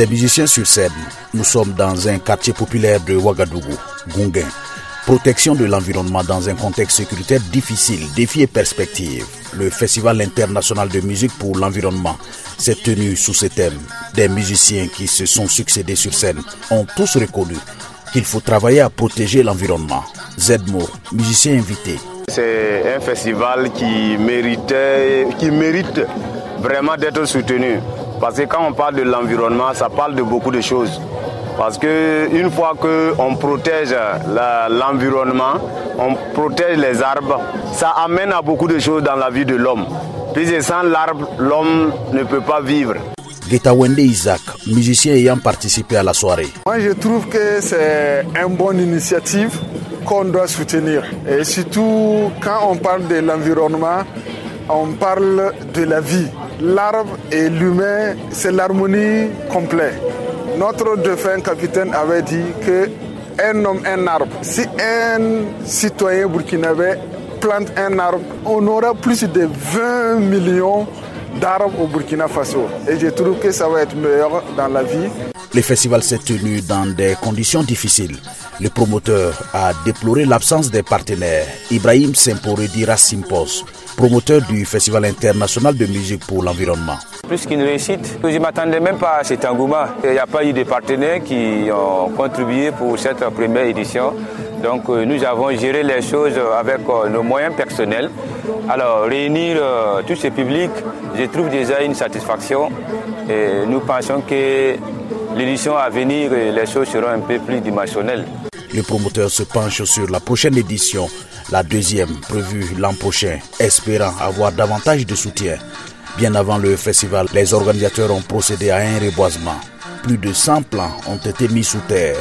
Des musiciens sur scène, nous sommes dans un quartier populaire de Ouagadougou, Gunguin. Protection de l'environnement dans un contexte sécuritaire difficile, défi et perspective. Le Festival international de musique pour l'environnement s'est tenu sous ce thème. Des musiciens qui se sont succédés sur scène ont tous reconnu qu'il faut travailler à protéger l'environnement. Zedmo, musicien invité. C'est un festival qui, méritait, qui mérite vraiment d'être soutenu. Parce que quand on parle de l'environnement, ça parle de beaucoup de choses. Parce qu'une fois qu'on protège l'environnement, on protège les arbres, ça amène à beaucoup de choses dans la vie de l'homme. Puis sans l'arbre, l'homme ne peut pas vivre. Wende Isaac, musicien ayant participé à la soirée. Moi, je trouve que c'est une bonne initiative qu'on doit soutenir. Et surtout, quand on parle de l'environnement, on parle de la vie. L'arbre et l'humain, c'est l'harmonie complète. Notre défunt capitaine avait dit que un homme, un arbre. Si un citoyen burkinabé plante un arbre, on aura plus de 20 millions d'arbres au Burkina Faso. Et je trouve que ça va être meilleur dans la vie. Le festival s'est tenu dans des conditions difficiles. Le promoteur a déploré l'absence des partenaires. Ibrahim Sempore dira Simpos, promoteur du Festival international de musique pour l'environnement. Plus qu'une réussite, je ne m'attendais même pas à cet engouement. Il n'y a pas eu de partenaires qui ont contribué pour cette première édition. Donc euh, nous avons géré les choses avec euh, nos moyens personnels. Alors réunir euh, tous ces publics, je trouve déjà une satisfaction et nous pensons que l'édition à venir, les choses seront un peu plus dimensionnelles. Le promoteur se penche sur la prochaine édition, la deuxième prévue l'an prochain, espérant avoir davantage de soutien. Bien avant le festival, les organisateurs ont procédé à un reboisement. Plus de 100 plans ont été mis sous terre.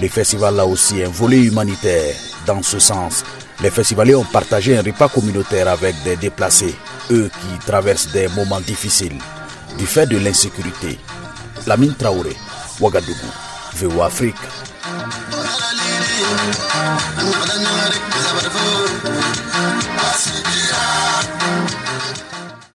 Le festival a aussi un volet humanitaire. Dans ce sens, les festivaliers ont partagé un repas communautaire avec des déplacés, eux qui traversent des moments difficiles du fait de l'insécurité. Lamine Traoré, Ouagadougou, VO Afrique.